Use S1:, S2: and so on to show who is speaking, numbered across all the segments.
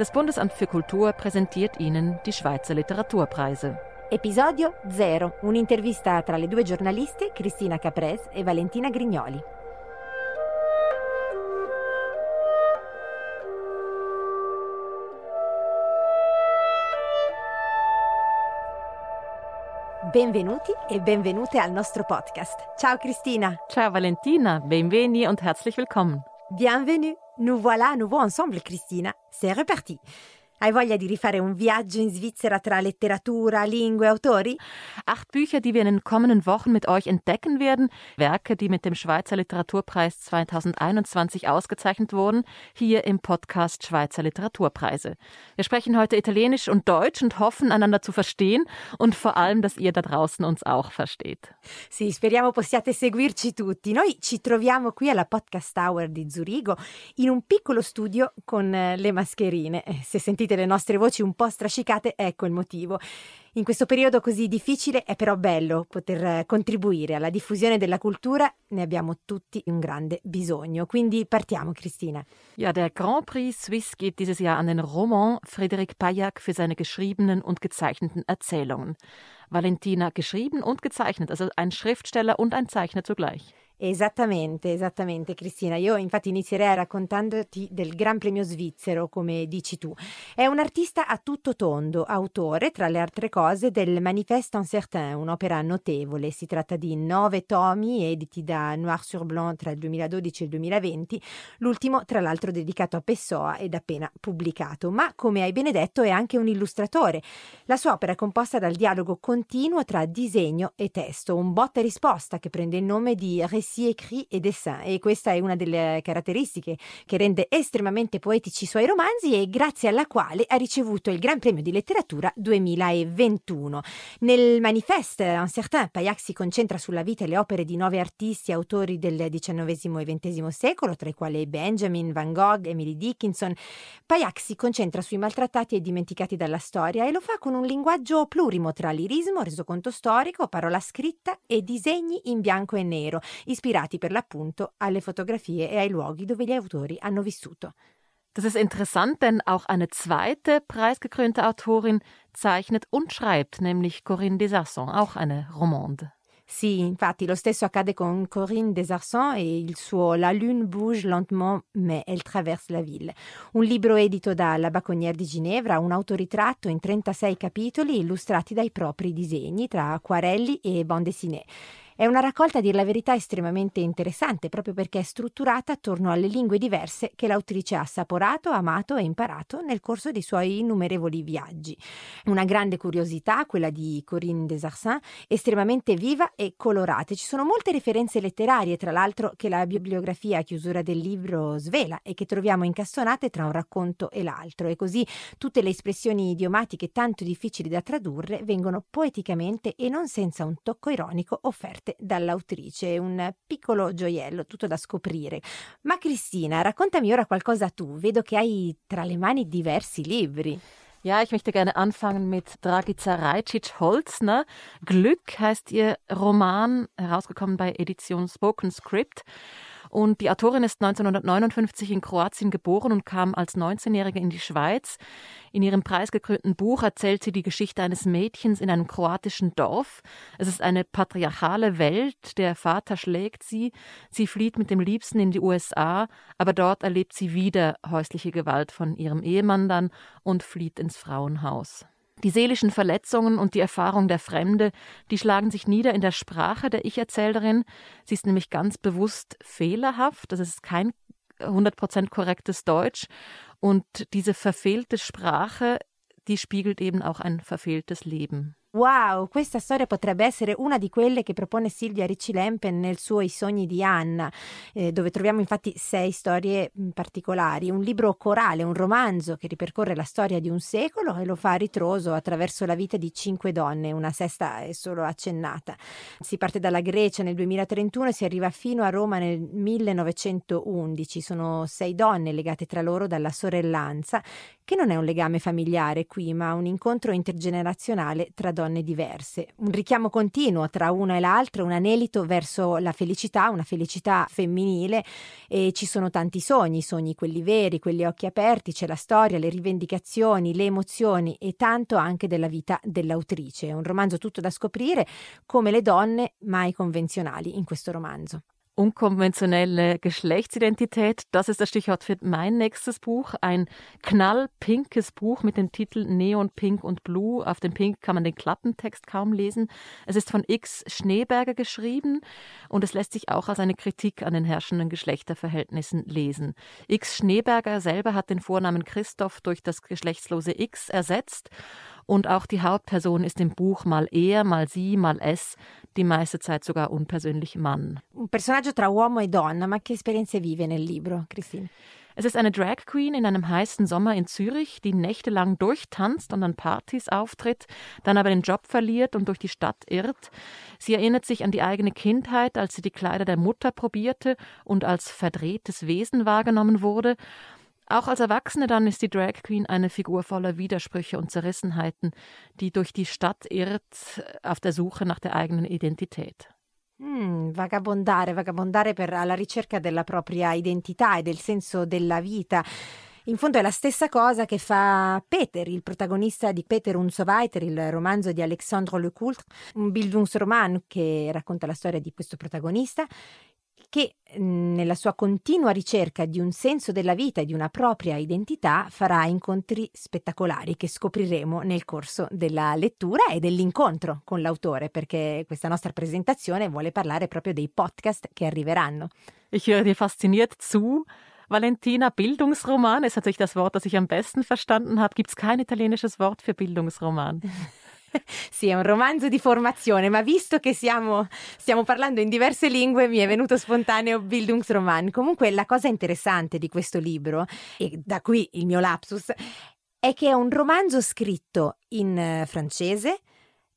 S1: Das Bundesamt für Kultur präsentiert Ihnen die Schweizer Literaturpreise.
S2: Episodio 0, un'intervista tra le due giornaliste Cristina Caprez e Valentina Grignoli. Benvenuti e benvenute al nostro podcast. Ciao Cristina.
S1: Ciao Valentina, benveni und herzlich willkommen.
S2: Bienvenue. Nous voilà à nouveau ensemble, Cristina. C'est reparti. Hai voglia di rifare un viaggio in Svizzera tra letteratura, lingue, autori?
S1: Acht Bücher, die wir in den kommenden Wochen mit euch entdecken werden. Werke, die mit dem Schweizer Literaturpreis 2021 ausgezeichnet wurden. Hier im Podcast Schweizer Literaturpreise. Wir sprechen heute Italienisch und Deutsch und hoffen, einander zu verstehen und vor allem, dass ihr da draußen uns auch versteht.
S2: Sì, speriamo possiate seguirci tutti. Noi ci troviamo qui alla Podcast Tower di Zurigo in un piccolo studio con eh, le mascherine. Eh, se sentite sentite le nostre voci un po' strascicate, ecco il motivo. In questo periodo così difficile è però bello poter contribuire alla diffusione della cultura, ne abbiamo tutti un grande bisogno. Quindi partiamo, Cristina.
S1: Ja, der Grand Prix Suisse geht dieses Jahr an den Roman Frédéric Payac für seine geschriebenen und gezeichneten Erzählungen. Valentina geschrieben und gezeichnet, also ein Schriftsteller und ein Zeichner zugleich.
S2: Esattamente, esattamente Cristina. Io infatti inizierei raccontandoti del Gran Premio svizzero, come dici tu. È un artista a tutto tondo, autore, tra le altre cose, del Manifeste Incertain, un'opera notevole. Si tratta di nove tomi editi da Noir sur Blanc tra il 2012 e il 2020, l'ultimo tra l'altro dedicato a Pessoa ed appena pubblicato. Ma, come hai benedetto, è anche un illustratore. La sua opera è composta dal dialogo continuo tra disegno e testo, un botta e risposta che prende il nome di Récit récits écrits e dessin e questa è una delle caratteristiche che rende estremamente poetici i suoi romanzi e grazie alla quale ha ricevuto il Gran Premio di Letteratura 2021. Nel Manifeste Incertain Payac si concentra sulla vita e le opere di nove artisti autori del XIX e XX secolo, tra i quali Benjamin, Van Gogh, Emily Dickinson. Payac si concentra sui maltrattati e dimenticati dalla storia e lo fa con un linguaggio plurimo tra lirismo, resoconto storico, parola scritta e disegni in bianco e nero, ispirati per l'appunto alle fotografie e ai luoghi dove gli autori hanno vissuto.
S1: Das ist interessant, denn auch eine zweite preisgekrönte Autorin zeichnet und schreibt, nämlich Corinne Desarson, auch eine Romande.
S2: Sì, infatti lo stesso accade con Corinne Desarson e il suo La lune bouge lentement mais elle traverse la ville, un libro edito dalla Baconnière di Ginevra, un autoritratto in 36 capitoli illustrati dai propri disegni tra acquarelli e bande dessinée. È una raccolta, a dir la verità, estremamente interessante, proprio perché è strutturata attorno alle lingue diverse che l'autrice ha assaporato, amato e imparato nel corso dei suoi innumerevoli viaggi. Una grande curiosità, quella di Corinne Desarsin, estremamente viva e colorata. Ci sono molte referenze letterarie, tra l'altro, che la bibliografia a chiusura del libro svela e che troviamo incastonate tra un racconto e l'altro. E così tutte le espressioni idiomatiche tanto difficili da tradurre vengono poeticamente e non senza un tocco ironico offerte scritte dall'autrice, un piccolo gioiello, tutto da scoprire. Ma Cristina, raccontami ora qualcosa tu, vedo che hai tra le mani diversi libri.
S1: Ja, ich möchte gerne anfangen mit Dragica Rajcic-Holzner. Glück heißt ihr Roman, herausgekommen bei Edition Spoken Script. Und die Autorin ist 1959 in Kroatien geboren und kam als 19-Jährige in die Schweiz. In ihrem preisgekrönten Buch erzählt sie die Geschichte eines Mädchens in einem kroatischen Dorf. Es ist eine patriarchale Welt. Der Vater schlägt sie. Sie flieht mit dem Liebsten in die USA, aber dort erlebt sie wieder häusliche Gewalt von ihrem Ehemann dann und flieht ins Frauenhaus. Die seelischen Verletzungen und die Erfahrung der Fremde, die schlagen sich nieder in der Sprache der Ich-Erzählerin. Sie ist nämlich ganz bewusst fehlerhaft. Das ist kein 100% korrektes Deutsch. Und diese verfehlte Sprache, die spiegelt eben auch ein verfehltes Leben.
S2: Wow, questa storia potrebbe essere una di quelle che propone Silvia Ricci Lempen nel suo I sogni di Anna, eh, dove troviamo infatti sei storie mm, particolari, un libro corale, un romanzo che ripercorre la storia di un secolo e lo fa a ritroso attraverso la vita di cinque donne, una sesta è solo accennata. Si parte dalla Grecia nel 2031 e si arriva fino a Roma nel 1911. Sono sei donne legate tra loro dalla sorellanza, che non è un legame familiare qui, ma un incontro intergenerazionale tra donne donne diverse. Un richiamo continuo tra una e l'altra, un anelito verso la felicità, una felicità femminile e ci sono tanti sogni, sogni quelli veri, quelli occhi aperti, c'è la storia, le rivendicazioni, le emozioni e tanto anche della vita dell'autrice. È un romanzo tutto da scoprire come le donne mai convenzionali in questo romanzo.
S1: Unkonventionelle Geschlechtsidentität, das ist das Stichwort für mein nächstes Buch. Ein knallpinkes Buch mit dem Titel Neon Pink und Blue. Auf dem Pink kann man den Klappentext kaum lesen. Es ist von X Schneeberger geschrieben und es lässt sich auch als eine Kritik an den herrschenden Geschlechterverhältnissen lesen. X Schneeberger selber hat den Vornamen Christoph durch das geschlechtslose X ersetzt und auch die Hauptperson ist im Buch mal er, mal sie, mal es, die meiste Zeit sogar unpersönlich Mann.
S2: Un personaggio tra uomo e donna, ma che esperienze vive nel libro, Christine?
S1: Es ist eine Drag Queen in einem heißen Sommer in Zürich, die nächtelang durchtanzt und an Partys auftritt, dann aber den Job verliert und durch die Stadt irrt. Sie erinnert sich an die eigene Kindheit, als sie die Kleider der Mutter probierte und als verdrehtes Wesen wahrgenommen wurde auch als Erwachsene dann ist die Drag Queen eine Figur voller Widersprüche und Zerrissenheiten, die durch die Stadt irrt auf der Suche nach der eigenen Identität.
S2: Mm, vagabondare, vagabondare per, alla ricerca della propria identità e del senso della vita. In fondo è la stessa cosa che fa Peter, il protagonista di Peter und so weiter, il romanzo di Alexandre Lecoultre, un Bildungsroman che racconta la storia di questo protagonista che mhmm, nella sua continua ricerca di un senso della vita e di una propria identità farà incontri spettacolari che scopriremo nel corso della lettura e dell'incontro con l'autore, perché questa nostra presentazione vuole parlare proprio dei podcast che arriveranno.
S1: Ich höre dir fasziniert zu. Valentina, Bildungsroman ist natürlich das Wort, das ich am besten verstanden habe. Gibt es kein italienisches Wort für Bildungsroman?
S2: sì, è un romanzo di formazione, ma visto che siamo, stiamo parlando in diverse lingue, mi è venuto spontaneo Bildungsroman. Comunque, la cosa interessante di questo libro, e da qui il mio lapsus, è che è un romanzo scritto in eh, francese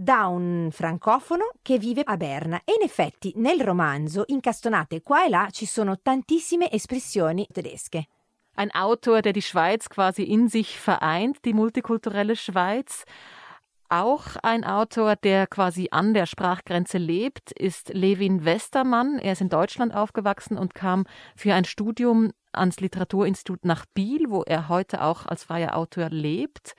S2: da un francofono che vive a Berna e in effetti nel romanzo incastonate qua e là ci sono tantissime espressioni tedesche.
S1: Ein Autor, der die Schweiz quasi in sich vereint, die multikulturelle Schweiz. Auch ein Autor, der quasi an der Sprachgrenze lebt, ist Levin Westermann. Er ist in Deutschland aufgewachsen und kam für ein Studium ans Literaturinstitut nach Biel, wo er heute auch als freier Autor lebt.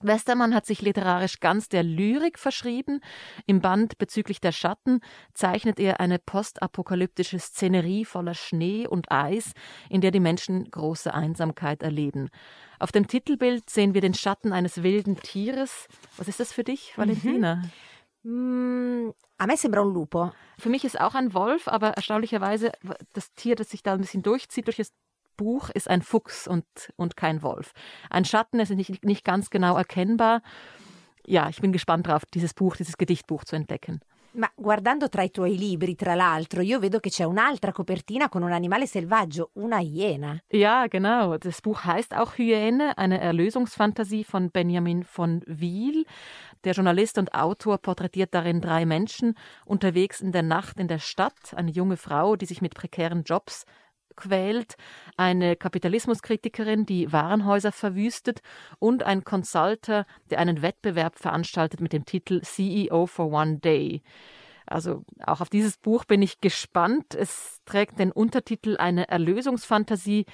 S1: Westermann hat sich literarisch ganz der Lyrik verschrieben. Im Band bezüglich der Schatten zeichnet er eine postapokalyptische Szenerie voller Schnee und Eis, in der die Menschen große Einsamkeit erleben. Auf dem Titelbild sehen wir den Schatten eines wilden Tieres. Was ist das für dich, mhm. Valentina?
S2: Mm, a me sembra un lupo.
S1: Für mich ist auch ein Wolf, aber erstaunlicherweise das Tier, das sich da ein bisschen durchzieht durch das Buch ist ein Fuchs und, und kein Wolf. Ein Schatten ist nicht, nicht ganz genau erkennbar. Ja, ich bin gespannt drauf, dieses Buch, dieses Gedichtbuch zu entdecken.
S2: Ma guardando tra i tuoi libri, tra l'altro, io vedo che c'è un'altra copertina con un animale selvaggio, una Hyäne.
S1: Ja, genau. Das Buch heißt auch Hyäne, eine Erlösungsfantasie von Benjamin von Wiel. Der Journalist und Autor porträtiert darin drei Menschen unterwegs in der Nacht in der Stadt, eine junge Frau, die sich mit prekären Jobs quält, eine Kapitalismuskritikerin, die Warenhäuser verwüstet und ein Consulter, der einen Wettbewerb veranstaltet mit dem Titel CEO for One Day. Also auch auf dieses Buch bin ich gespannt. Es trägt den Untertitel Eine Erlösungsfantasie.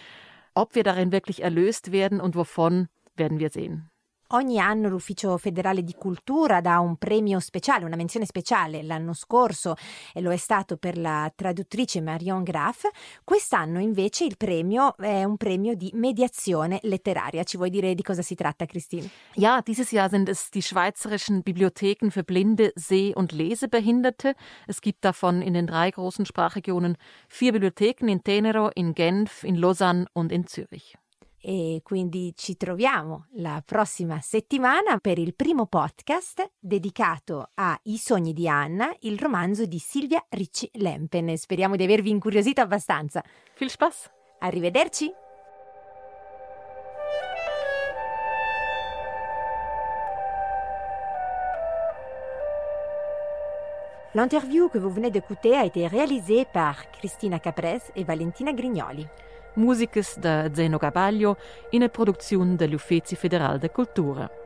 S1: Ob wir darin wirklich erlöst werden und wovon, werden wir sehen.
S2: Ogni anno l'Ufficio federale di cultura dà un premio speciale, una menzione speciale. L'anno scorso e lo è stato per la traduttrice Marion Graff. Quest'anno invece il premio è un premio di mediazione letteraria. Ci vuoi dire di cosa si tratta, Christine?
S1: Ja, dieses Jahr sind es die schweizerischen Bibliotheken für blinde, seh- und lesebehinderte. Es gibt davon in den drei großen Sprachregionen vier Bibliotheken in Tenero, in Genf, in Lausanne und in Zürich.
S2: E quindi ci troviamo la prossima settimana per il primo podcast dedicato a I sogni di Anna, il romanzo di Silvia Ricci Lempen. Speriamo di avervi incuriosito abbastanza.
S1: Viel Spaß!
S2: Arrivederci! L'interview que vous venez d'écouter a été réalisée par Cristina Capres et Valentina Grignoli.
S1: Musikes da Zeno Gabaglio in a produzione dell'Uffizio Federale da Kultura.